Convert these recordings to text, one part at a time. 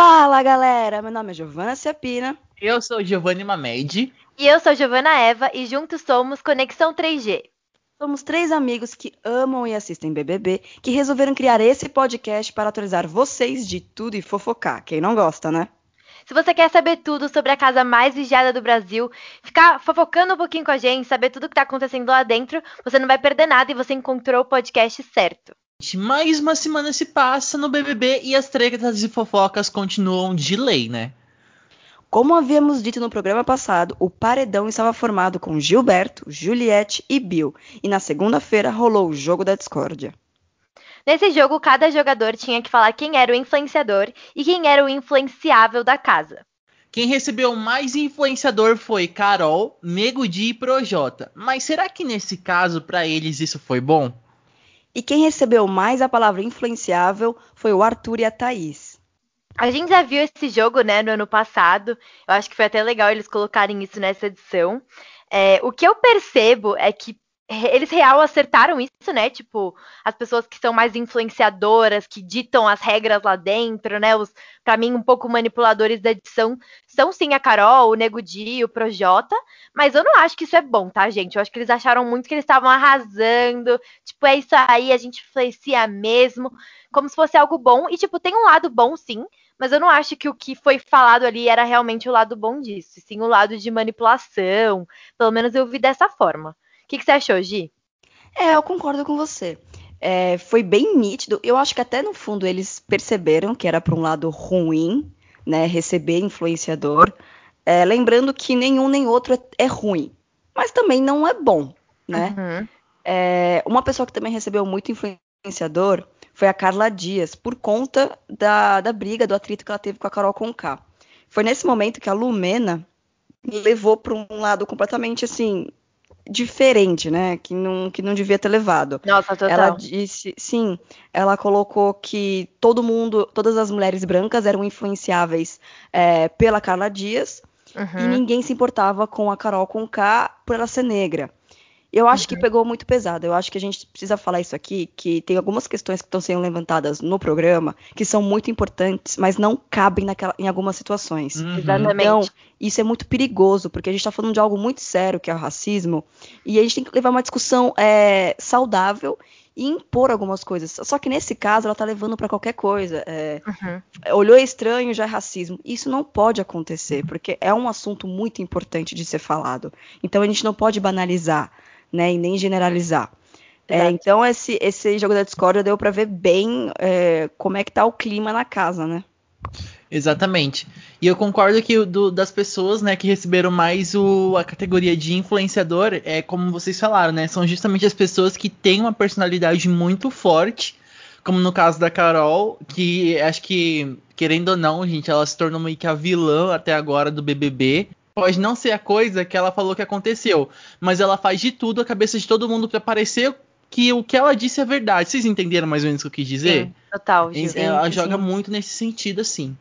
Fala galera, meu nome é Giovana Ciapina. Eu sou Giovanni Mamed. E eu sou Giovana Eva e juntos somos Conexão 3G. Somos três amigos que amam e assistem BBB, que resolveram criar esse podcast para atualizar vocês de tudo e fofocar. Quem não gosta, né? Se você quer saber tudo sobre a casa mais vigiada do Brasil, ficar fofocando um pouquinho com a gente, saber tudo o que está acontecendo lá dentro, você não vai perder nada e você encontrou o podcast certo. Mais uma semana se passa no BBB e as tretas e fofocas continuam de lei, né? Como havíamos dito no programa passado, o paredão estava formado com Gilberto, Juliette e Bill, e na segunda-feira rolou o jogo da discórdia. Nesse jogo, cada jogador tinha que falar quem era o influenciador e quem era o influenciável da casa. Quem recebeu mais influenciador foi Carol, Nego Di e Projota. Mas será que nesse caso para eles isso foi bom? E quem recebeu mais a palavra influenciável foi o Arthur e a Thaís. A gente já viu esse jogo, né, no ano passado. Eu acho que foi até legal eles colocarem isso nessa edição. É, o que eu percebo é que eles real acertaram isso, né? Tipo, as pessoas que são mais influenciadoras, que ditam as regras lá dentro, né? Os, para mim, um pouco manipuladores da edição, são sim a Carol, o Nego Di, o Projota, mas eu não acho que isso é bom, tá, gente? Eu acho que eles acharam muito que eles estavam arrasando, tipo, é isso aí, a gente influencia mesmo, como se fosse algo bom, e tipo, tem um lado bom sim, mas eu não acho que o que foi falado ali era realmente o lado bom disso, sim o lado de manipulação, pelo menos eu vi dessa forma. O que, que você achou, Gi? É, eu concordo com você. É, foi bem nítido. Eu acho que até no fundo eles perceberam que era para um lado ruim, né, receber influenciador. É, lembrando que nenhum nem outro é, é, ruim, mas também não é bom, né? Uhum. É, uma pessoa que também recebeu muito influenciador foi a Carla Dias, por conta da, da briga, do atrito que ela teve com a Carol Conká. Foi nesse momento que a Lumena levou para um lado completamente assim diferente, né? Que não, que não devia ter levado. Nossa, total. Ela disse, sim, ela colocou que todo mundo, todas as mulheres brancas eram influenciáveis é, pela Carla Dias uhum. e ninguém se importava com a Carol Conká por ela ser negra. Eu acho uhum. que pegou muito pesado. Eu acho que a gente precisa falar isso aqui, que tem algumas questões que estão sendo levantadas no programa que são muito importantes, mas não cabem naquela, em algumas situações. Uhum. Exatamente. Então, isso é muito perigoso, porque a gente está falando de algo muito sério, que é o racismo, e a gente tem que levar uma discussão é, saudável e impor algumas coisas. Só que nesse caso, ela está levando para qualquer coisa. É, uhum. Olhou estranho, já é racismo. Isso não pode acontecer, porque é um assunto muito importante de ser falado. Então, a gente não pode banalizar né? E nem generalizar. É, então esse, esse jogo da discórdia deu para ver bem é, como é que tá o clima na casa, né? Exatamente. E eu concordo que do, das pessoas, né, que receberam mais o, a categoria de influenciador, é como vocês falaram, né, são justamente as pessoas que têm uma personalidade muito forte, como no caso da Carol, que acho que querendo ou não, gente, ela se tornou meio que a vilã até agora do BBB pode não ser a coisa que ela falou que aconteceu, mas ela faz de tudo a cabeça de todo mundo para parecer que o que ela disse é verdade. Vocês entenderam mais ou menos o que eu quis dizer? Sim, total. Sim, ela sim. joga muito nesse sentido, assim.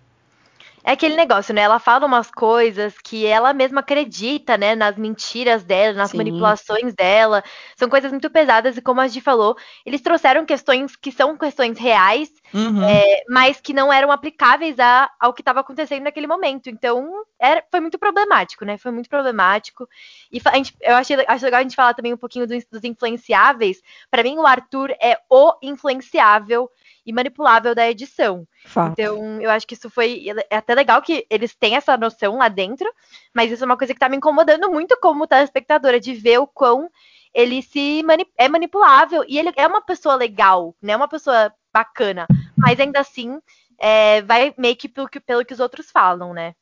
É aquele negócio, né? Ela fala umas coisas que ela mesma acredita, né? Nas mentiras dela, nas Sim. manipulações dela. São coisas muito pesadas e, como a gente falou, eles trouxeram questões que são questões reais, uhum. é, mas que não eram aplicáveis a, ao que estava acontecendo naquele momento. Então, era, foi muito problemático, né? Foi muito problemático. E a gente, eu achei, acho legal a gente falar também um pouquinho dos, dos influenciáveis. Para mim, o Arthur é o influenciável e manipulável da edição. Fato. Então, eu acho que isso foi. É até legal que eles têm essa noção lá dentro, mas isso é uma coisa que tá me incomodando muito como telespectadora, de ver o quão ele se mani é manipulável e ele é uma pessoa legal, né? Uma pessoa bacana, mas ainda assim é, vai meio que pelo, que pelo que os outros falam, né?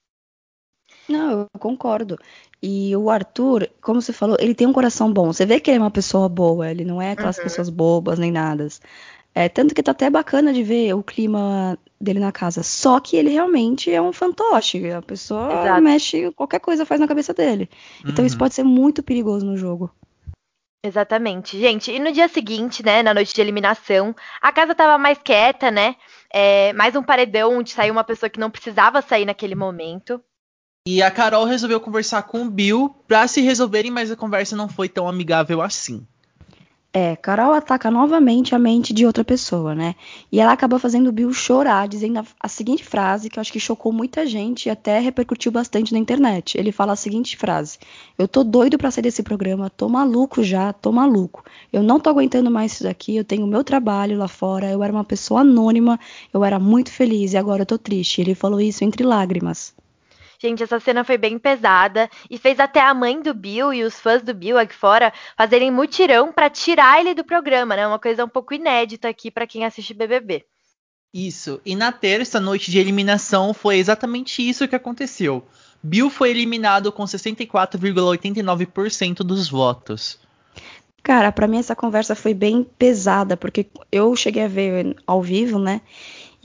Não, eu concordo. E o Arthur, como você falou, ele tem um coração bom. Você vê que ele é uma pessoa boa, ele não é aquelas uhum. pessoas bobas nem nada. É, tanto que tá até bacana de ver o clima dele na casa. Só que ele realmente é um fantoche. A pessoa Exato. mexe, qualquer coisa faz na cabeça dele. Uhum. Então isso uhum. pode ser muito perigoso no jogo. Exatamente. Gente, e no dia seguinte, né, na noite de eliminação, a casa tava mais quieta, né? É, mais um paredão onde saiu uma pessoa que não precisava sair naquele momento. E a Carol resolveu conversar com o Bill pra se resolverem, mas a conversa não foi tão amigável assim. É, Carol ataca novamente a mente de outra pessoa, né? E ela acaba fazendo o Bill chorar, dizendo a, a, seguinte frase, que eu acho que chocou muita gente e até repercutiu bastante na internet. Ele fala a seguinte frase: Eu tô doido pra sair desse programa, tô maluco já, tô maluco. Eu não tô aguentando mais isso daqui, eu tenho meu trabalho lá fora, eu era uma pessoa anônima, eu era muito feliz e agora eu tô triste. Ele falou isso entre lágrimas. Gente, essa cena foi bem pesada e fez até a mãe do Bill e os fãs do Bill aqui fora fazerem mutirão para tirar ele do programa, né? Uma coisa um pouco inédita aqui para quem assiste BBB. Isso. E na terça noite de eliminação foi exatamente isso que aconteceu. Bill foi eliminado com 64,89% dos votos. Cara, para mim essa conversa foi bem pesada, porque eu cheguei a ver ao vivo, né?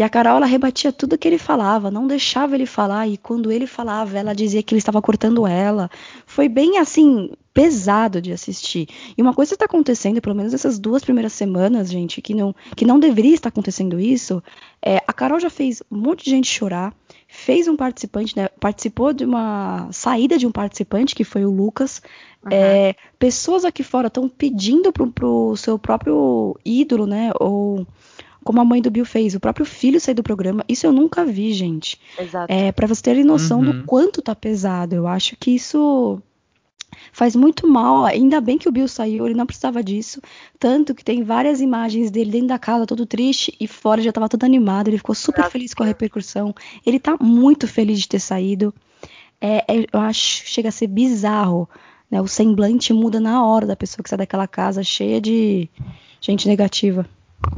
E a Carol, ela rebatia tudo que ele falava, não deixava ele falar, e quando ele falava, ela dizia que ele estava cortando ela. Foi bem assim, pesado de assistir. E uma coisa está acontecendo, pelo menos essas duas primeiras semanas, gente, que não, que não deveria estar acontecendo isso. É, a Carol já fez um monte de gente chorar, fez um participante, né, participou de uma saída de um participante, que foi o Lucas. Uhum. É, pessoas aqui fora estão pedindo pro, pro seu próprio ídolo, né, ou como a mãe do Bill fez, o próprio filho sair do programa. Isso eu nunca vi, gente. Exato. É, para vocês terem noção uhum. do quanto tá pesado. Eu acho que isso faz muito mal. Ainda bem que o Bill saiu, ele não precisava disso. Tanto que tem várias imagens dele dentro da casa, todo triste, e fora já tava todo animado. Ele ficou super Exato. feliz com a repercussão. Ele tá muito feliz de ter saído. É, é, eu acho chega a ser bizarro. Né? O semblante muda na hora da pessoa que sai daquela casa cheia de gente negativa.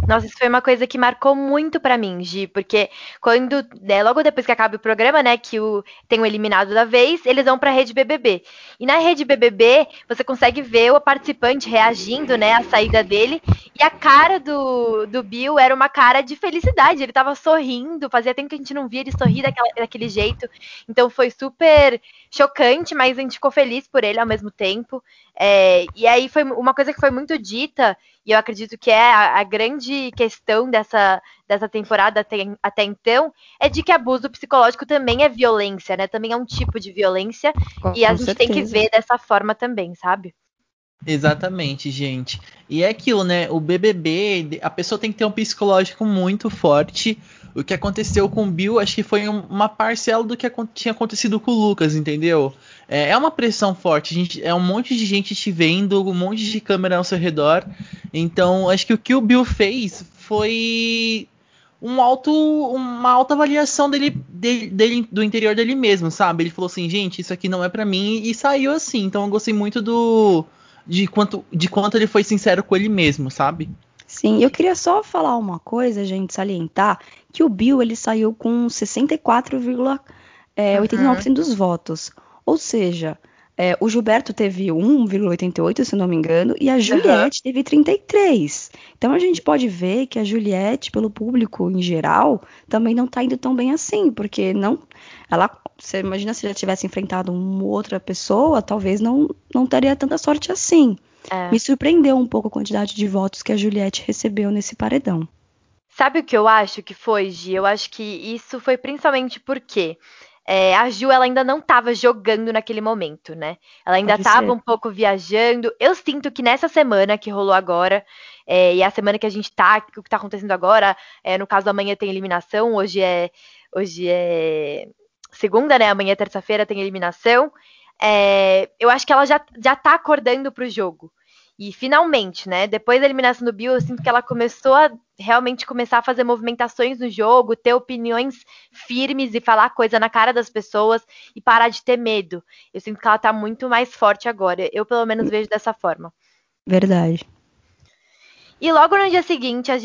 Nossa, isso foi uma coisa que marcou muito para mim, Gi, porque quando, né, logo depois que acaba o programa, né, que o, tem o eliminado da vez, eles vão pra rede BBB. E na rede BBB, você consegue ver o participante reagindo, né, à saída dele, e a cara do, do Bill era uma cara de felicidade, ele tava sorrindo, fazia tempo que a gente não via ele sorrir daquela, daquele jeito, então foi super chocante, mas a gente ficou feliz por ele ao mesmo tempo. É, e aí foi uma coisa que foi muito dita, e eu acredito que é a, a grande questão dessa, dessa temporada até, até, então, é de que abuso psicológico também é violência, né? Também é um tipo de violência. Com, e a gente certeza. tem que ver dessa forma também, sabe? Exatamente, gente. E é aquilo, né? O BBB, a pessoa tem que ter um psicológico muito forte. O que aconteceu com o Bill, acho que foi uma parcela do que tinha acontecido com o Lucas, entendeu? É, é uma pressão forte, gente, é um monte de gente te vendo, um monte de câmera ao seu redor. Então, acho que o que o Bill fez foi um alto, uma alta avaliação dele, dele, dele, do interior dele mesmo, sabe? Ele falou assim, gente, isso aqui não é para mim e saiu assim. Então eu gostei muito do de quanto de quanto ele foi sincero com ele mesmo, sabe? Sim, eu queria só falar uma coisa, gente, salientar que o Bill ele saiu com 64,89% é, uhum. dos votos. Ou seja, é, o Gilberto teve 1,88, se não me engano, e a Juliette uhum. teve 33. Então a gente pode ver que a Juliette, pelo público em geral, também não tá indo tão bem assim, porque não. Ela. Você imagina se ela tivesse enfrentado uma outra pessoa, talvez não, não teria tanta sorte assim. É. Me surpreendeu um pouco a quantidade de votos que a Juliette recebeu nesse paredão. Sabe o que eu acho que foi, Gi? Eu acho que isso foi principalmente porque é, a Ju ela ainda não estava jogando naquele momento, né? Ela ainda estava um pouco viajando. Eu sinto que nessa semana que rolou agora, é, e a semana que a gente tá, o que está acontecendo agora, é, no caso amanhã tem eliminação, hoje é hoje é segunda, né? Amanhã terça-feira tem eliminação. É, eu acho que ela já, já tá acordando pro jogo. E finalmente, né? Depois da eliminação do Bill, eu sinto que ela começou a realmente começar a fazer movimentações no jogo, ter opiniões firmes e falar coisa na cara das pessoas e parar de ter medo. Eu sinto que ela tá muito mais forte agora. Eu, pelo menos, vejo dessa forma. Verdade. E logo no dia seguinte, as,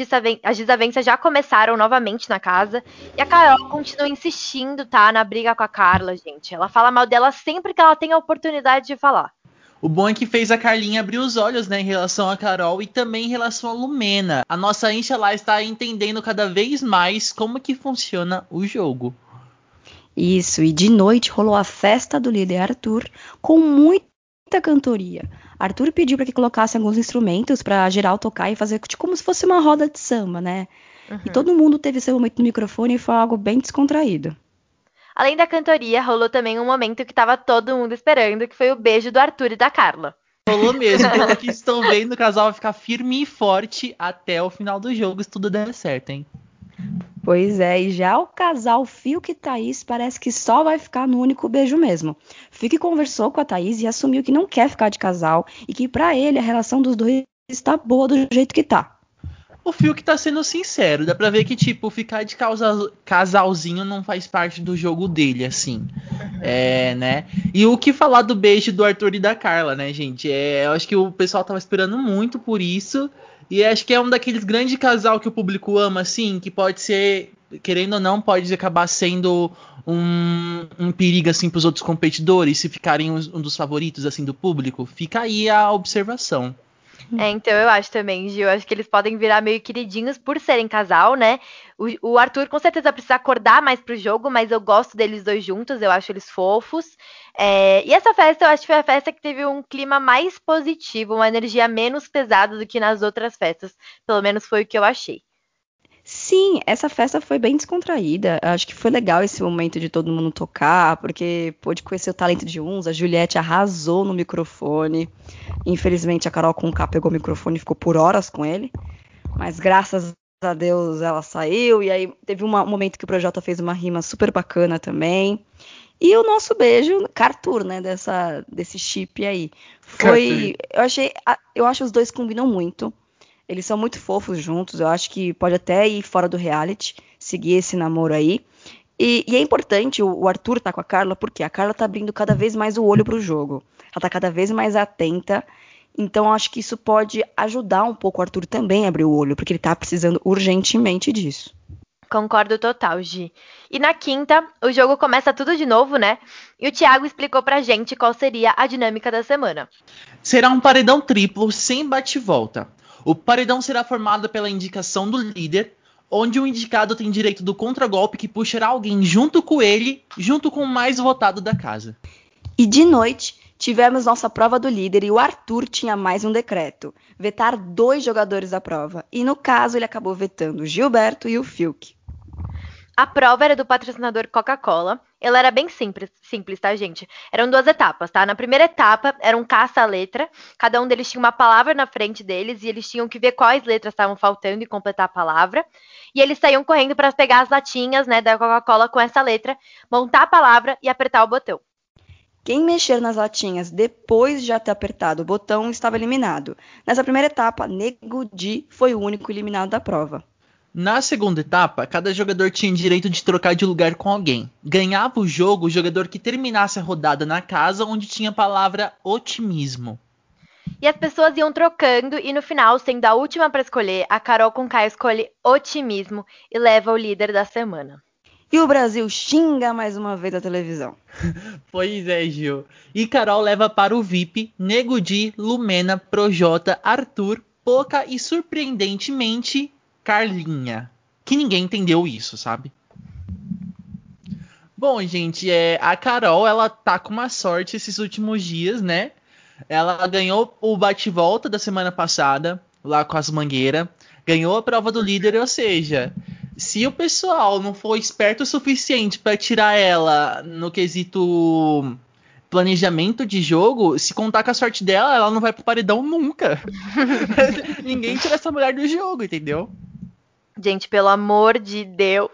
desavenças já começaram novamente na casa. E a Carol continua insistindo, tá? Na briga com a Carla, gente. Ela fala mal dela sempre que ela tem a oportunidade de falar. O bom é que fez a Carlinha abrir os olhos, né, em relação a Carol e também em relação a Lumena. A nossa Incha lá está entendendo cada vez mais como que funciona o jogo. Isso, e de noite rolou a festa do líder Arthur com muita cantoria. Arthur pediu para que colocasse alguns instrumentos para geral tocar e fazer tipo, como se fosse uma roda de samba, né? Uhum. E todo mundo teve seu momento no microfone e foi algo bem descontraído. Além da cantoria, rolou também um momento que estava todo mundo esperando, que foi o beijo do Arthur e da Carla. Rolou mesmo. Pelo que estão vendo, o casal vai ficar firme e forte até o final do jogo, se tudo der certo, hein? Pois é, e já o casal Fiuk e Thaís parece que só vai ficar no único beijo mesmo. Fiuk conversou com a Thaís e assumiu que não quer ficar de casal e que para ele a relação dos dois está boa do jeito que tá. O Fiuk tá sendo sincero, dá pra ver que, tipo, ficar de casal, casalzinho não faz parte do jogo dele, assim. É, né? E o que falar do beijo do Arthur e da Carla, né, gente? É, eu acho que o pessoal tava esperando muito por isso. E acho que é um daqueles grandes casal que o público ama, assim, que pode ser, querendo ou não, pode acabar sendo um, um perigo, assim, pros outros competidores, se ficarem um dos favoritos, assim, do público. Fica aí a observação. É, então eu acho também, Gil. Acho que eles podem virar meio queridinhos por serem casal, né? O, o, Arthur com certeza precisa acordar mais pro jogo, mas eu gosto deles dois juntos, eu acho eles fofos. É, e essa festa, eu acho que foi a festa que teve um clima mais positivo, uma energia menos pesada do que nas outras festas. Pelo menos foi o que eu achei. Sim, essa festa foi bem descontraída. Acho que foi legal esse momento de todo mundo tocar, porque pôde conhecer o talento de uns. A Juliette arrasou no microfone. Infelizmente, a Carol com K pegou o microfone e ficou por horas com ele. Mas graças a Deus ela saiu. E aí teve uma, um momento que o Projota fez uma rima super bacana também. E o nosso beijo, Cartur, né, dessa, desse chip aí. Foi. Eu achei. Eu acho os dois combinam muito. Eles são muito fofos juntos. Eu acho que pode até ir fora do reality, seguir esse namoro aí. E, e é importante o, o, Arthur tá com a Carla, porque a Carla tá abrindo cada vez mais o olho pro jogo. Ela tá cada vez mais atenta. Então, acho que isso pode ajudar um pouco o Arthur também a abrir o olho, porque ele tá precisando urgentemente disso. Concordo total, Gi. E na quinta, o jogo começa tudo de novo, né? E o Thiago explicou pra gente qual seria a dinâmica da semana. Será um paredão triplo sem bate-volta. O paredão será formado pela indicação do líder, onde o indicado tem direito do contragolpe que puxará alguém junto com ele, junto com o mais votado da casa. E de noite, tivemos nossa prova do líder e o Arthur tinha mais um decreto: vetar dois jogadores da prova. E no caso, ele acabou vetando o Gilberto e o Fiuk. A prova era do patrocinador Coca-Cola. Ela era bem simples, simples, tá, gente? Eram duas etapas, tá? Na primeira etapa era um caça-letra. Cada um deles tinha uma palavra na frente deles e eles tinham que ver quais letras estavam faltando e completar a palavra. E eles saíam correndo para pegar as latinhas, né, da Coca-Cola com essa letra, montar a palavra e apertar o botão. Quem mexer nas latinhas depois de já ter apertado o botão estava eliminado. Nessa primeira etapa, Nego Di foi o único eliminado da prova. Na segunda etapa, cada jogador tinha direito de trocar de lugar com alguém. Ganhava o jogo o jogador que terminasse a rodada na casa onde tinha a palavra otimismo. E as pessoas iam trocando e no final, sendo a última para escolher, a Carol com K escolhe otimismo e leva o líder da semana. E o Brasil xinga mais uma vez a televisão. pois é, Gil. E Carol leva para o VIP Nego Di, Lumena, Projota, Arthur, Poca e surpreendentemente Carlinha. Que ninguém entendeu isso, sabe? Bom, gente, é, a Carol, ela tá com uma sorte esses últimos dias, né? Ela ganhou o bate-volta da semana passada, lá com as mangueiras. Ganhou a prova do líder, ou seja, se o pessoal não for esperto o suficiente para tirar ela no quesito planejamento de jogo, se contar com a sorte dela, ela não vai pro paredão nunca. Ninguém tira essa mulher do jogo, entendeu? Gente, pelo amor de Deus.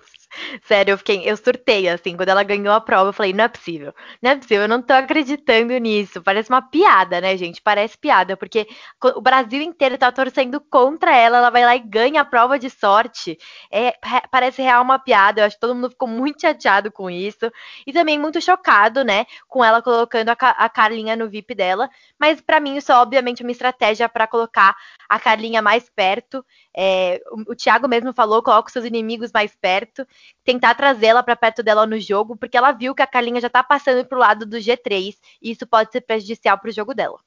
Sério, eu fiquei, eu surtei, assim, quando ela ganhou a prova, eu falei, não é possível, não é possível, eu não tô acreditando nisso. Parece uma piada, né, gente? Parece piada, porque o Brasil inteiro tá torcendo contra ela, ela vai lá e ganha a prova de sorte. É, parece real uma piada, eu acho que todo mundo ficou muito chateado com isso. E também muito chocado, né, com ela colocando a, a Carlinha no VIP dela. Mas para mim isso é obviamente uma estratégia para colocar a Carlinha mais perto é, o, o Thiago mesmo falou, coloca os seus inimigos mais perto, tentar trazê-la para perto dela no jogo, porque ela viu que a Carlinha já tá passando pro lado do G3 e isso pode ser prejudicial pro jogo dela.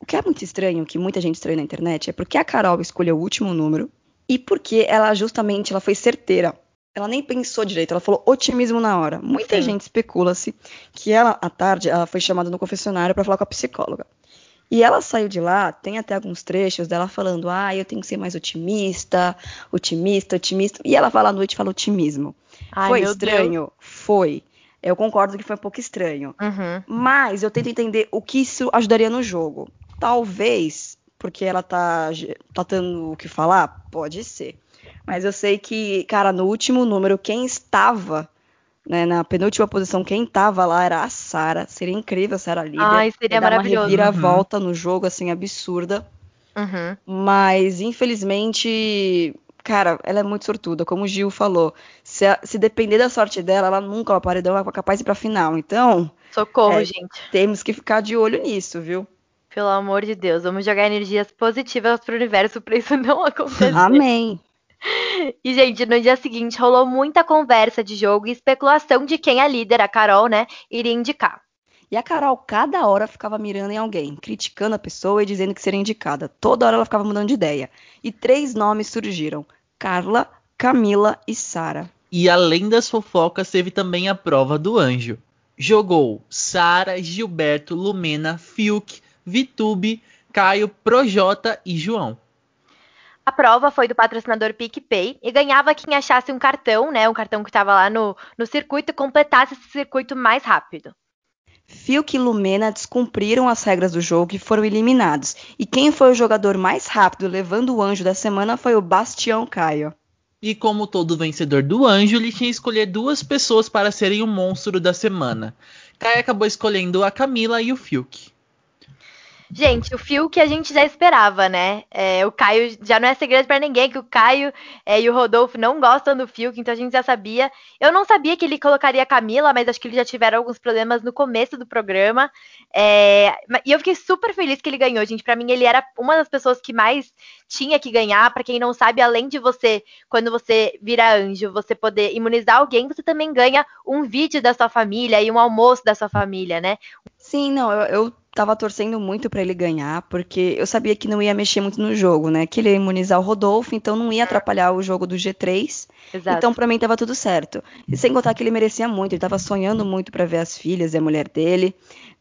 O que é muito estranho, que muita gente estranha na internet, é porque a Carol escolheu o último número e porque ela justamente ela foi certeira. Ela nem pensou direito, ela falou otimismo na hora. Muita Sim. gente especula-se que ela, à tarde, ela foi chamada no confessionário para falar com a psicóloga. E ela saiu de lá, tem até alguns trechos dela falando: ah, eu tenho que ser mais otimista, otimista, otimista. E ela fala à noite fala otimismo. Ai, foi estranho? Deus. Foi. Eu concordo que foi um pouco estranho. Uhum. Mas eu tento entender o que isso ajudaria no jogo. Talvez, porque ela tá, tá tendo o que falar? Pode ser. Mas eu sei que, cara, no último número, quem estava né, na penúltima posição, quem estava lá era a Sara. Seria incrível a Sara líder. Ai, seria maravilhoso. Uma reviravolta uhum. no jogo, assim, absurda. Uhum. Mas, infelizmente, cara, ela é muito sortuda. Como o Gil falou, se, a, se depender da sorte dela, ela nunca vai paredão, é capaz de ir pra final. Então. Socorro, é, gente. Temos que ficar de olho nisso, viu? Pelo amor de Deus, vamos jogar energias positivas pro universo pra isso não acontecer. Amém. E, gente, no dia seguinte rolou muita conversa de jogo e especulação de quem a líder, a Carol, né, iria indicar. E a Carol, cada hora, ficava mirando em alguém, criticando a pessoa e dizendo que seria indicada. Toda hora ela ficava mudando de ideia. E três nomes surgiram: Carla, Camila e Sara. E além das fofocas, teve também a prova do anjo. Jogou Sara, Gilberto, Lumena, Fiuk, Vitube, Caio, Projota e João. A prova foi do patrocinador PicPay e ganhava quem achasse um cartão, né? Um cartão que estava lá no, no circuito e completasse esse circuito mais rápido. Fiuk e Lumena descumpriram as regras do jogo e foram eliminados. E quem foi o jogador mais rápido levando o anjo da semana foi o Bastião Caio. E como todo vencedor do anjo, ele tinha que escolher duas pessoas para serem o monstro da semana. Caio acabou escolhendo a Camila e o Fiuk. Gente, o fio que a gente já esperava, né? É, o Caio já não é segredo para ninguém que o Caio é, e o Rodolfo não gostam do Fiuk, então a gente já sabia. Eu não sabia que ele colocaria a Camila, mas acho que eles já tiveram alguns problemas no começo do programa. É, e eu fiquei super feliz que ele ganhou, gente. Para mim, ele era uma das pessoas que mais tinha que ganhar. Para quem não sabe, além de você, quando você vira anjo, você poder imunizar alguém, você também ganha um vídeo da sua família e um almoço da sua família, né? Sim, não, eu, eu tava torcendo muito para ele ganhar, porque eu sabia que não ia mexer muito no jogo, né? Que ele ia imunizar o Rodolfo, então não ia atrapalhar o jogo do G3. Exato. Então para mim tava tudo certo. E sem contar que ele merecia muito, ele tava sonhando muito para ver as filhas e a mulher dele,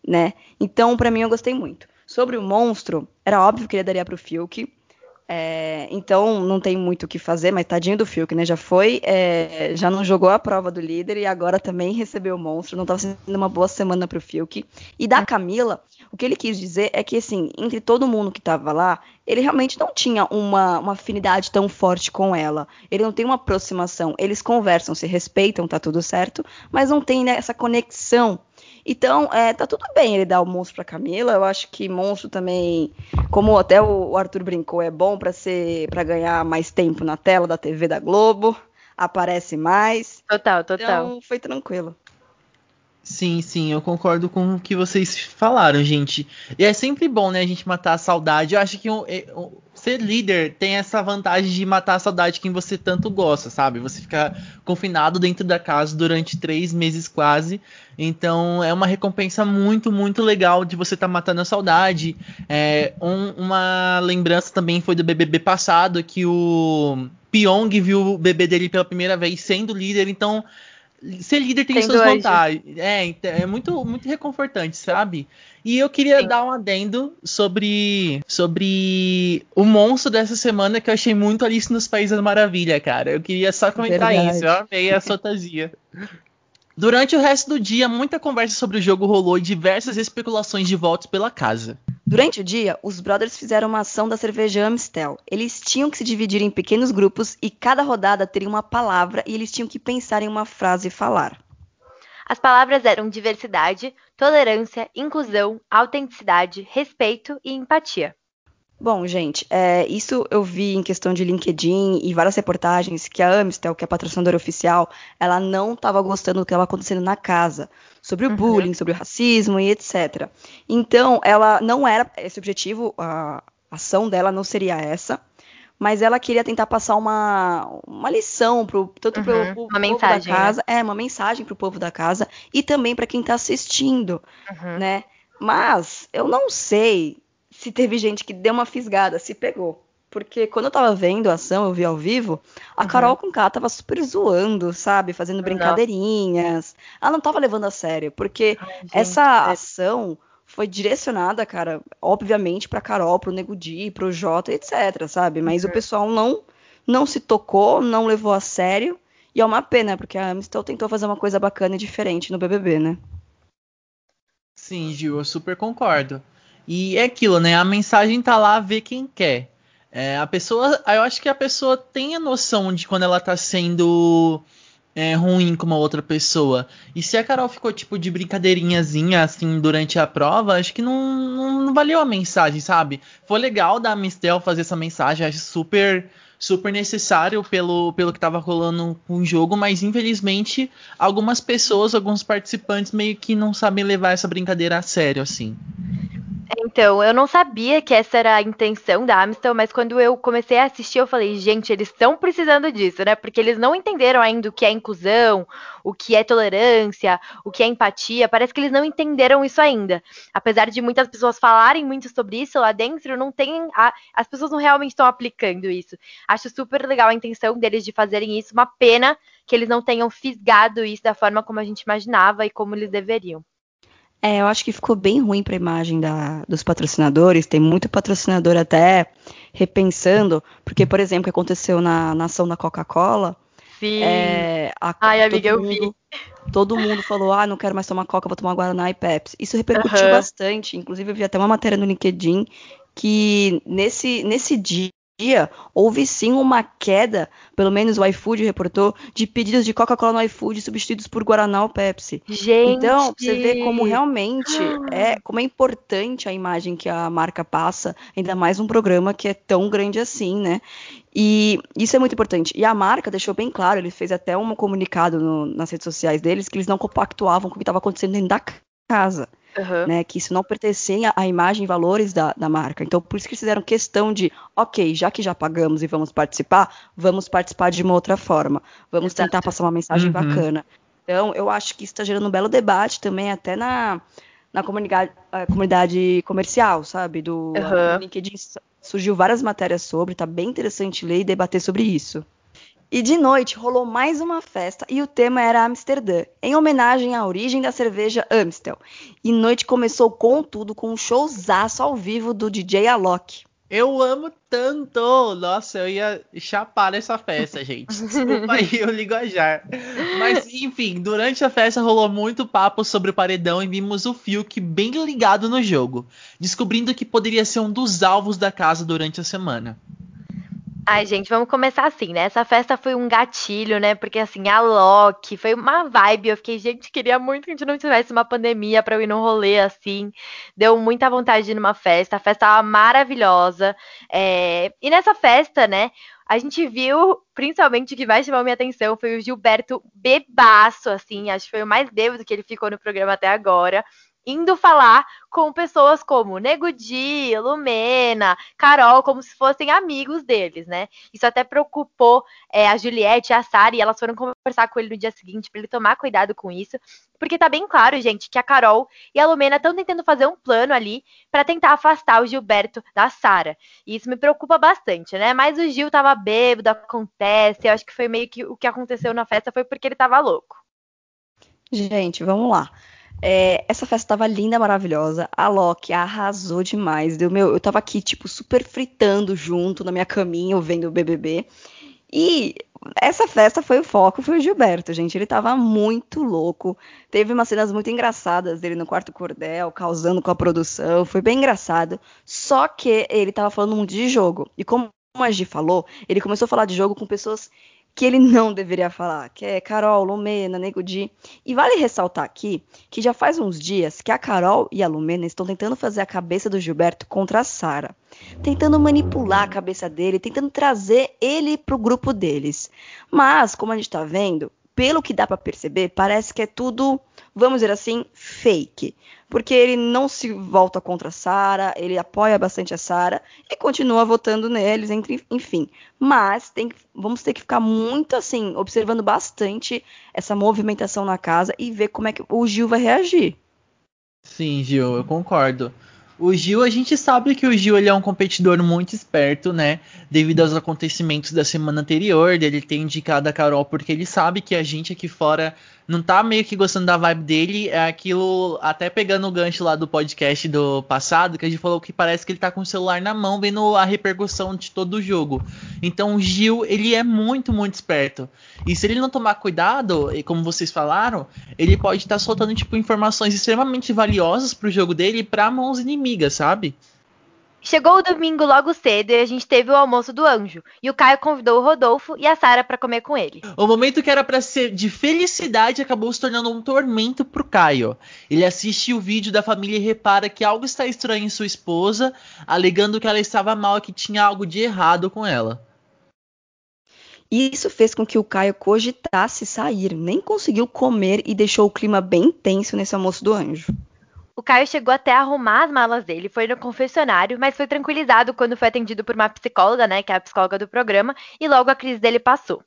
né? Então para mim eu gostei muito. Sobre o monstro, era óbvio que ele daria pro Fiuk. É, então não tem muito o que fazer, mas tadinho do Fiuk, né? Já foi, é, já não jogou a prova do líder e agora também recebeu o monstro. Não estava sendo uma boa semana pro Fiuk. E da Camila, o que ele quis dizer é que, assim, entre todo mundo que estava lá, ele realmente não tinha uma, uma afinidade tão forte com ela. Ele não tem uma aproximação. Eles conversam, se respeitam, tá tudo certo, mas não tem né, essa conexão então, é, tá tudo bem ele dar o monstro pra Camila. Eu acho que monstro também, como até o Arthur brincou, é bom para ser para ganhar mais tempo na tela da TV da Globo. Aparece mais. Total, total. Então, foi tranquilo. Sim, sim, eu concordo com o que vocês falaram, gente. E é sempre bom, né, a gente matar a saudade. Eu acho que um, um, ser líder tem essa vantagem de matar a saudade de quem você tanto gosta, sabe? Você fica confinado dentro da casa durante três meses quase. Então é uma recompensa muito, muito legal de você estar tá matando a saudade. É, um, uma lembrança também foi do BBB passado que o Pyong viu o bebê dele pela primeira vez sendo líder. Então ser líder tem, suas vantagens. É, então, é muito, muito reconfortante, sabe? E eu queria Sim. dar um adendo sobre, sobre o monstro dessa semana que eu achei muito Alice nos Países da Maravilha, cara. Eu queria só comentar Verdade. isso. Eu amei a fantasia. Durante o resto do dia, muita conversa sobre o jogo rolou e diversas especulações de votos pela casa. Durante o dia, os brothers fizeram uma ação da cerveja Amstel. Eles tinham que se dividir em pequenos grupos e cada rodada teria uma palavra e eles tinham que pensar em uma frase e falar. As palavras eram diversidade, tolerância, inclusão, autenticidade, respeito e empatia. Bom, gente, é, isso eu vi em questão de LinkedIn e várias reportagens que a Amistel, que é a patrocinadora oficial, ela não estava gostando do que estava acontecendo na casa, sobre o uhum. bullying, sobre o racismo e etc. Então, ela não era esse objetivo, a ação dela não seria essa, mas ela queria tentar passar uma, uma lição pro, tanto uhum, para o povo mensagem, da casa, né? é uma mensagem para o povo da casa e também para quem está assistindo, uhum. né? Mas eu não sei se teve gente que deu uma fisgada, se pegou. Porque quando eu tava vendo a ação, eu vi ao vivo, a uhum. Carol com K tava super zoando, sabe? Fazendo brincadeirinhas. Ela não tava levando a sério, porque Ai, essa é... ação foi direcionada, cara, obviamente pra Carol, pro Nego Di, pro Jota, etc, sabe? Mas uhum. o pessoal não não se tocou, não levou a sério. E é uma pena, porque a Amistel tentou fazer uma coisa bacana e diferente no BBB, né? Sim, Gil, eu super concordo. E é aquilo, né? A mensagem tá lá, vê quem quer. É, a pessoa, eu acho que a pessoa tem a noção de quando ela tá sendo é, ruim com uma outra pessoa. E se a Carol ficou tipo de brincadeirinhazinha assim durante a prova, acho que não, não, não valeu a mensagem, sabe? Foi legal da Mistel fazer essa mensagem, acho super super necessário pelo, pelo que estava rolando com o jogo, mas infelizmente algumas pessoas, alguns participantes meio que não sabem levar essa brincadeira a sério assim. Então, eu não sabia que essa era a intenção da Amstel, mas quando eu comecei a assistir, eu falei, gente, eles estão precisando disso, né? Porque eles não entenderam ainda o que é inclusão, o que é tolerância, o que é empatia. Parece que eles não entenderam isso ainda. Apesar de muitas pessoas falarem muito sobre isso lá dentro, não tem. A, as pessoas não realmente estão aplicando isso. Acho super legal a intenção deles de fazerem isso. Uma pena que eles não tenham fisgado isso da forma como a gente imaginava e como eles deveriam. É, eu acho que ficou bem ruim para a imagem da, dos patrocinadores. Tem muito patrocinador até repensando, porque, por exemplo, o que aconteceu na, na ação da Coca-Cola. Sim. É, a, Ai, amiga, eu vi. Todo mundo falou: ah, não quero mais tomar Coca, vou tomar Guaraná e Pepsi. Isso repercutiu uhum. bastante. Inclusive, eu vi até uma matéria no LinkedIn que nesse, nesse dia dia, houve sim uma queda, pelo menos o iFood reportou, de pedidos de Coca-Cola no iFood substituídos por Guaraná ou Pepsi. Gente! Então, você vê como realmente é, como é importante a imagem que a marca passa, ainda mais um programa que é tão grande assim, né? E isso é muito importante. E a marca deixou bem claro, ele fez até um comunicado no, nas redes sociais deles que eles não compactuavam com o que estava acontecendo dentro da casa. Uhum. Né, que isso não pertencia à imagem e valores da, da marca. Então, por isso que eles fizeram questão de, ok, já que já pagamos e vamos participar, vamos participar de uma outra forma. Vamos Exato. tentar passar uma mensagem uhum. bacana. Então, eu acho que isso está gerando um belo debate também, até na, na comunidade, comunidade comercial, sabe? Do uhum. LinkedIn surgiu várias matérias sobre, tá bem interessante ler e debater sobre isso. E de noite rolou mais uma festa e o tema era Amsterdã, em homenagem à origem da cerveja Amstel. E noite começou com tudo, com um showzaço ao vivo do DJ Alok. Eu amo tanto! Nossa, eu ia chapar nessa festa, gente. Desculpa aí o linguajar. Mas, enfim, durante a festa rolou muito papo sobre o paredão e vimos o Fiuk bem ligado no jogo, descobrindo que poderia ser um dos alvos da casa durante a semana. Ai, gente, vamos começar assim, né? Essa festa foi um gatilho, né? Porque assim, a Loki foi uma vibe. Eu fiquei, gente, queria muito que a gente não tivesse uma pandemia pra eu ir num rolê assim. Deu muita vontade de ir numa festa. A festa tava maravilhosa. É... E nessa festa, né? A gente viu, principalmente, o que mais chamou minha atenção foi o Gilberto bebaço, assim. Acho que foi o mais bêbado que ele ficou no programa até agora indo falar com pessoas como Nego Di, Lumena, Carol, como se fossem amigos deles, né? Isso até preocupou é, a Juliette e a Sara, e elas foram conversar com ele no dia seguinte para ele tomar cuidado com isso, porque tá bem claro, gente, que a Carol e a Lumena estão tentando fazer um plano ali para tentar afastar o Gilberto da Sara. E isso me preocupa bastante, né? Mas o Gil tava bêbado, acontece, eu acho que foi meio que o que aconteceu na festa foi porque ele tava louco. Gente, vamos lá. É, essa festa tava linda, maravilhosa. A Loki arrasou demais. Deu meu, eu tava aqui, tipo, super fritando junto na minha caminha, vendo o BBB. E essa festa foi o foco, foi o Gilberto, gente. Ele tava muito louco. Teve umas cenas muito engraçadas dele no quarto cordel, causando com a produção. Foi bem engraçado. Só que ele tava falando muito de jogo. E como a Gi falou, ele começou a falar de jogo com pessoas que ele não deveria falar, que é Carol, Lumena, Nego Di. E vale ressaltar aqui que já faz uns dias que a Carol e a Lumena estão tentando fazer a cabeça do Gilberto contra a Sara, tentando manipular a cabeça dele, tentando trazer ele pro grupo deles. Mas, como a gente tá vendo, pelo que dá para perceber, parece que é tudo, vamos dizer assim, fake. Porque ele não se volta contra a Sara, ele apoia bastante a Sara e continua votando neles, entre, enfim. Mas tem, vamos ter que ficar muito assim, observando bastante essa movimentação na casa e ver como é que o Gil vai reagir. Sim, Gil, eu concordo. O Gil, a gente sabe que o Gil ele é um competidor muito esperto, né? Devido aos acontecimentos da semana anterior, dele ter indicado a Carol, porque ele sabe que a gente aqui fora não tá meio que gostando da vibe dele. É aquilo, até pegando o gancho lá do podcast do passado, que a gente falou que parece que ele tá com o celular na mão, vendo a repercussão de todo o jogo. Então o Gil, ele é muito, muito esperto. E se ele não tomar cuidado, e como vocês falaram, ele pode estar tá soltando, tipo, informações extremamente valiosas pro jogo dele pra mãos inimigas, sabe? Chegou o domingo logo cedo e a gente teve o almoço do anjo. E o Caio convidou o Rodolfo e a Sara para comer com ele. O momento que era para ser de felicidade acabou se tornando um tormento pro Caio. Ele assiste o vídeo da família e repara que algo está estranho em sua esposa, alegando que ela estava mal e que tinha algo de errado com ela. Isso fez com que o Caio cogitasse sair, nem conseguiu comer e deixou o clima bem tenso nesse almoço do anjo. O Caio chegou até a arrumar as malas dele, foi no confessionário, mas foi tranquilizado quando foi atendido por uma psicóloga, né, que é a psicóloga do programa, e logo a crise dele passou.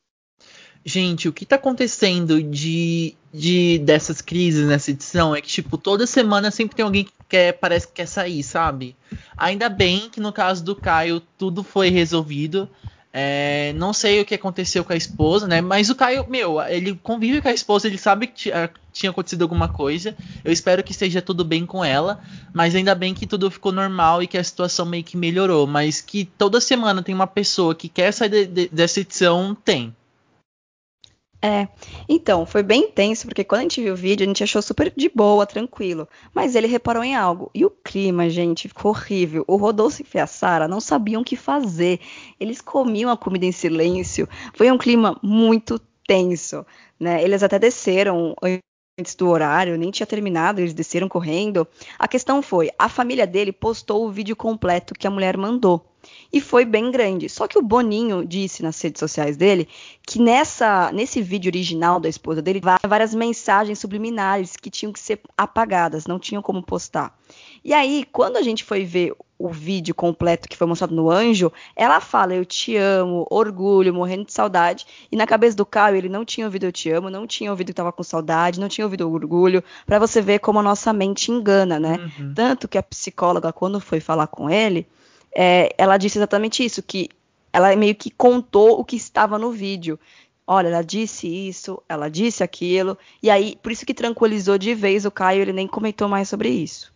Gente, o que tá acontecendo de, de dessas crises nessa edição é que, tipo, toda semana sempre tem alguém que quer, parece que quer sair, sabe? Ainda bem que no caso do Caio tudo foi resolvido. É, não sei o que aconteceu com a esposa, né? Mas o Caio, meu, ele convive com a esposa, ele sabe que tinha acontecido alguma coisa. Eu espero que esteja tudo bem com ela. Mas ainda bem que tudo ficou normal e que a situação meio que melhorou. Mas que toda semana tem uma pessoa que quer sair de, de, dessa edição, tem. É, então, foi bem tenso, porque quando a gente viu o vídeo, a gente achou super de boa, tranquilo. Mas ele reparou em algo. E o clima, gente, ficou horrível. O Rodolfo e a Sara não sabiam o que fazer. Eles comiam a comida em silêncio. Foi um clima muito tenso, né? Eles até desceram antes do horário, nem tinha terminado, eles desceram correndo. A questão foi, a família dele postou o vídeo completo que a mulher mandou e foi bem grande. Só que o Boninho disse nas redes sociais dele que nessa nesse vídeo original da esposa dele várias mensagens subliminares que tinham que ser apagadas, não tinham como postar. E aí, quando a gente foi ver o vídeo completo que foi mostrado no Anjo, ela fala eu te amo, orgulho, morrendo de saudade. E na cabeça do Caio, ele não tinha ouvido eu te amo, não tinha ouvido que tava com saudade, não tinha ouvido orgulho, para você ver como a nossa mente engana, né? Uhum. Tanto que a psicóloga quando foi falar com ele, é, ela disse exatamente isso, que ela meio que contou o que estava no vídeo. Olha, ela disse isso, ela disse aquilo, e aí, por isso que tranquilizou de vez o Caio, ele nem comentou mais sobre isso.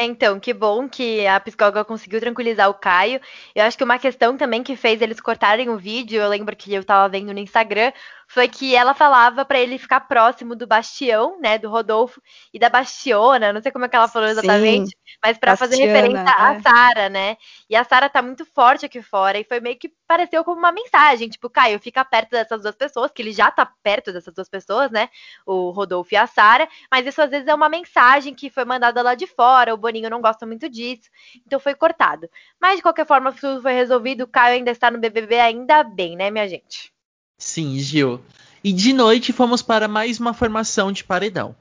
É, então, que bom que a psicóloga conseguiu tranquilizar o Caio. Eu acho que uma questão também que fez eles cortarem o vídeo, eu lembro que eu tava vendo no Instagram, foi que ela falava para ele ficar próximo do Bastião, né, do Rodolfo e da Bastiona, não sei como é que ela falou exatamente, Sim, mas para fazer referência é. a Sara, né? E a Sara tá muito forte aqui fora e foi meio que pareceu como uma mensagem, tipo, Caio, fica perto dessas duas pessoas, que ele já tá perto dessas duas pessoas, né? O Rodolfo e a Sara, mas isso às vezes é uma mensagem que foi mandada lá de fora, o Boninho não gosta muito disso, então foi cortado. Mas de qualquer forma, tudo foi resolvido, o Caio ainda está no BBB ainda bem, né, minha gente? Sim, Gil. E de noite fomos para mais uma formação de paredão.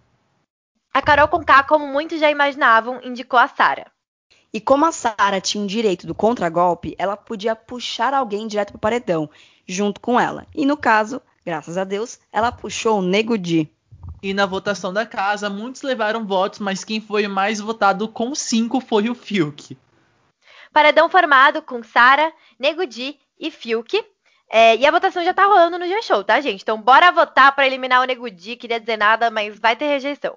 A Carol Conká, como muitos já imaginavam, indicou a Sara. E como a Sara tinha o direito do contragolpe, ela podia puxar alguém direto para o paredão, junto com ela. E no caso, graças a Deus, ela puxou o Nego Di. E na votação da casa, muitos levaram votos, mas quem foi o mais votado com cinco foi o Fiuk. Paredão formado com Sara, Nego Di e Fiuk. É, e a votação já tá rolando no G-Show, tá, gente? Então bora votar para eliminar o Nego Di. Queria dizer nada, mas vai ter rejeição.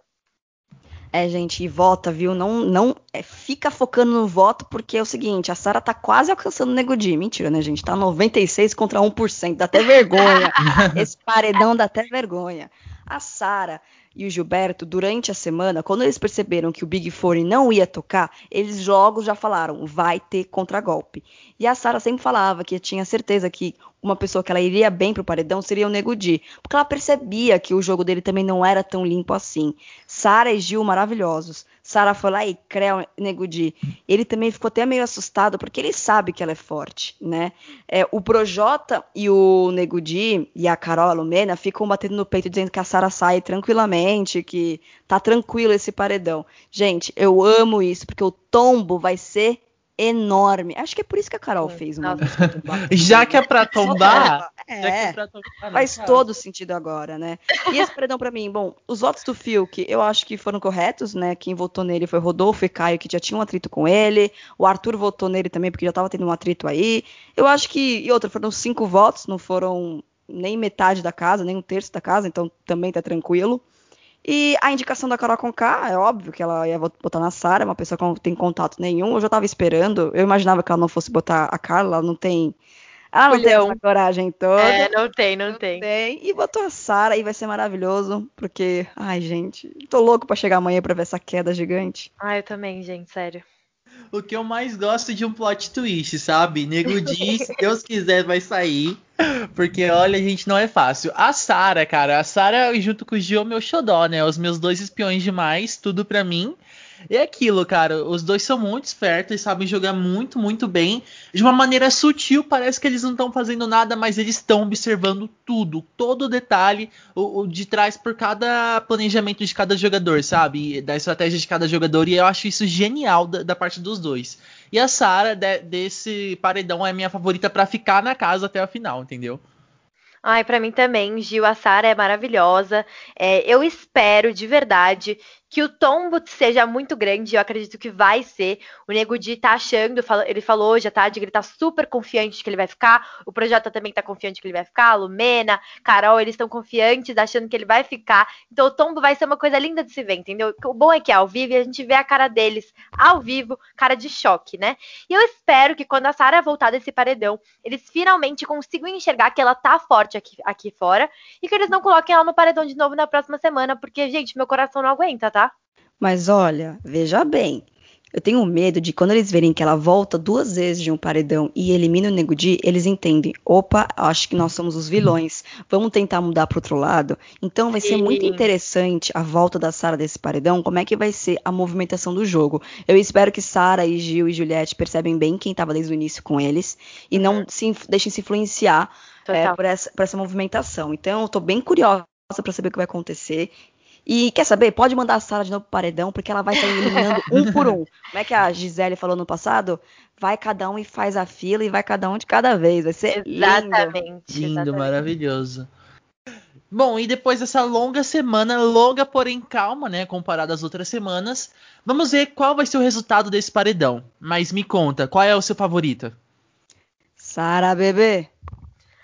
É, gente, e vota, viu? Não, não é, fica focando no voto, porque é o seguinte, a Sara tá quase alcançando o Nego Di. Mentira, né, gente? Tá 96 contra 1%, dá até vergonha. Esse paredão dá até vergonha. A Sara e o Gilberto, durante a semana, quando eles perceberam que o Big Four não ia tocar, eles logo já falaram, vai ter contragolpe. E a Sara sempre falava que tinha certeza que uma pessoa que ela iria bem pro paredão seria o Nego Di, porque ela percebia que o jogo dele também não era tão limpo assim. Sara e Gil maravilhosos. Sara foi lá e creu Nego Di. Ele também ficou até meio assustado, porque ele sabe que ela é forte, né? É, o Projota e o Nego Di e a Carol Alumena ficam batendo no peito dizendo que a Sara sai tranquilamente, que tá tranquilo esse paredão. Gente, eu amo isso, porque o tombo vai ser enorme. Acho que é por isso que a Carol fez uma Já que é pra tombar. É, é pra tombar faz todo sentido agora, né? E esse paredão para mim, bom, os votos do Fiuk, eu acho que foram corretos, né? Quem votou nele foi Rodolfo e Caio, que já tinham um atrito com ele. O Arthur votou nele também, porque já tava tendo um atrito aí. Eu acho que. E outra, foram cinco votos, não foram nem metade da casa, nem um terço da casa, então também tá tranquilo. E a indicação da Carol Conká, é óbvio que ela ia botar na Sara, uma pessoa que não tem contato nenhum. Eu já tava esperando, eu imaginava que ela não fosse botar a Carla, ela não tem. Ela não tem essa coragem toda. É, não tem, não, não tem. tem. E botou a Sara e vai ser maravilhoso, porque, ai, gente, tô louco para chegar amanhã para ver essa queda gigante. Ah, eu também, gente, sério. O que eu mais gosto de um plot twist, sabe? Nego diz, se Deus quiser, vai sair. Porque, olha, gente, não é fácil. A Sara, cara, a Sara junto com o Gil é meu xodó, né? Os meus dois espiões demais, tudo pra mim. E é aquilo, cara, os dois são muito espertos, sabem jogar muito, muito bem. De uma maneira sutil, parece que eles não estão fazendo nada, mas eles estão observando tudo, todo detalhe o, o, de trás por cada planejamento de cada jogador, sabe? Da estratégia de cada jogador, e eu acho isso genial da, da parte dos dois. E a Sarah de, desse paredão é minha favorita para ficar na casa até a final, entendeu? Ai, para mim também, Gil, a Sara é maravilhosa. É, eu espero de verdade que o tombo seja muito grande, eu acredito que vai ser. O Nego Di tá achando, ele falou hoje à tarde que ele tá super confiante que ele vai ficar. O Projota também tá confiante que ele vai ficar. A Lumena, Carol, eles estão confiantes, achando que ele vai ficar. Então o tombo vai ser uma coisa linda de se ver, entendeu? O bom é que é ao vivo a gente vê a cara deles ao vivo, cara de choque, né? E eu espero que quando a Sara voltar desse paredão, eles finalmente consigam enxergar que ela tá forte aqui, aqui fora e que eles não coloquem ela no paredão de novo na próxima semana, porque, gente, meu coração não aguenta, tá? Mas olha, veja bem. Eu tenho medo de quando eles verem que ela volta duas vezes de um paredão e elimina o Nego Di, eles entendem. Opa, acho que nós somos os vilões. Vamos tentar mudar para outro lado. Então vai ser muito interessante a volta da Sara desse paredão. Como é que vai ser a movimentação do jogo? Eu espero que Sara e Gil e Juliette percebem bem quem estava desde o início com eles e não uhum. se, deixem se influenciar é, por, essa, por essa movimentação. Então eu tô bem curiosa para saber o que vai acontecer. E quer saber? Pode mandar a Sara de novo pro paredão, porque ela vai estar eliminando um por um. Como é que a Gisele falou no passado? Vai cada um e faz a fila e vai cada um de cada vez. Vai ser exatamente, lindo. Lindo, maravilhoso. Bom, e depois dessa longa semana, longa porém calma, né, comparada às outras semanas, vamos ver qual vai ser o resultado desse paredão. Mas me conta, qual é o seu favorito? Sara, bebê.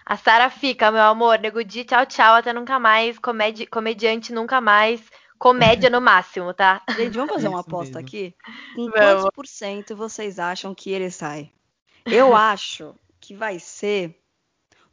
A Sara fica, meu amor, nego de tchau, tchau, até nunca mais, comedi comediante nunca mais, comédia no máximo, tá? Gente, vamos fazer uma aposta aqui? Em quantos por cento vocês acham que ele sai? Eu acho que vai ser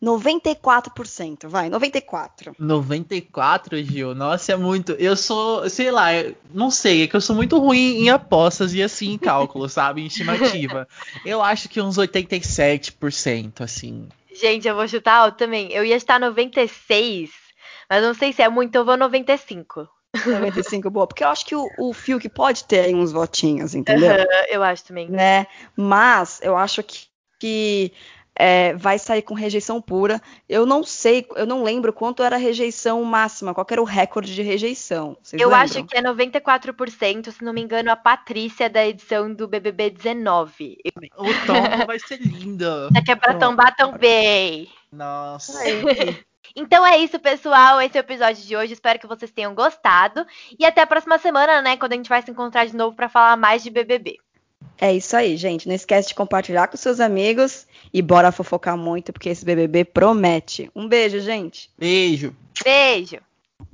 94%, vai, 94. 94, Gil? Nossa, é muito. Eu sou, sei lá, não sei, é que eu sou muito ruim em apostas e assim em cálculo, sabe? Em estimativa. Eu acho que uns 87%, assim. Gente, eu vou chutar alto também. Eu ia estar 96, mas não sei se é muito, eu vou 95. 95, boa. Porque eu acho que o, o Fiuk pode ter aí uns votinhos, entendeu? Uhum, eu acho também. Né? Mas eu acho que, que é, vai sair com rejeição pura. Eu não sei, eu não lembro quanto era a rejeição máxima, qual era o recorde de rejeição. Vocês eu lembram? acho que é 94%, se não me engano, a Patrícia da edição do BBB 19. O tom vai ser lindo. É que é pra tombar também. Nossa. Então é isso, pessoal. Esse é o episódio de hoje. Espero que vocês tenham gostado. E até a próxima semana, né? Quando a gente vai se encontrar de novo para falar mais de BBB. É isso aí, gente. Não esquece de compartilhar com seus amigos e bora fofocar muito, porque esse BBB promete. Um beijo, gente. Beijo. Beijo.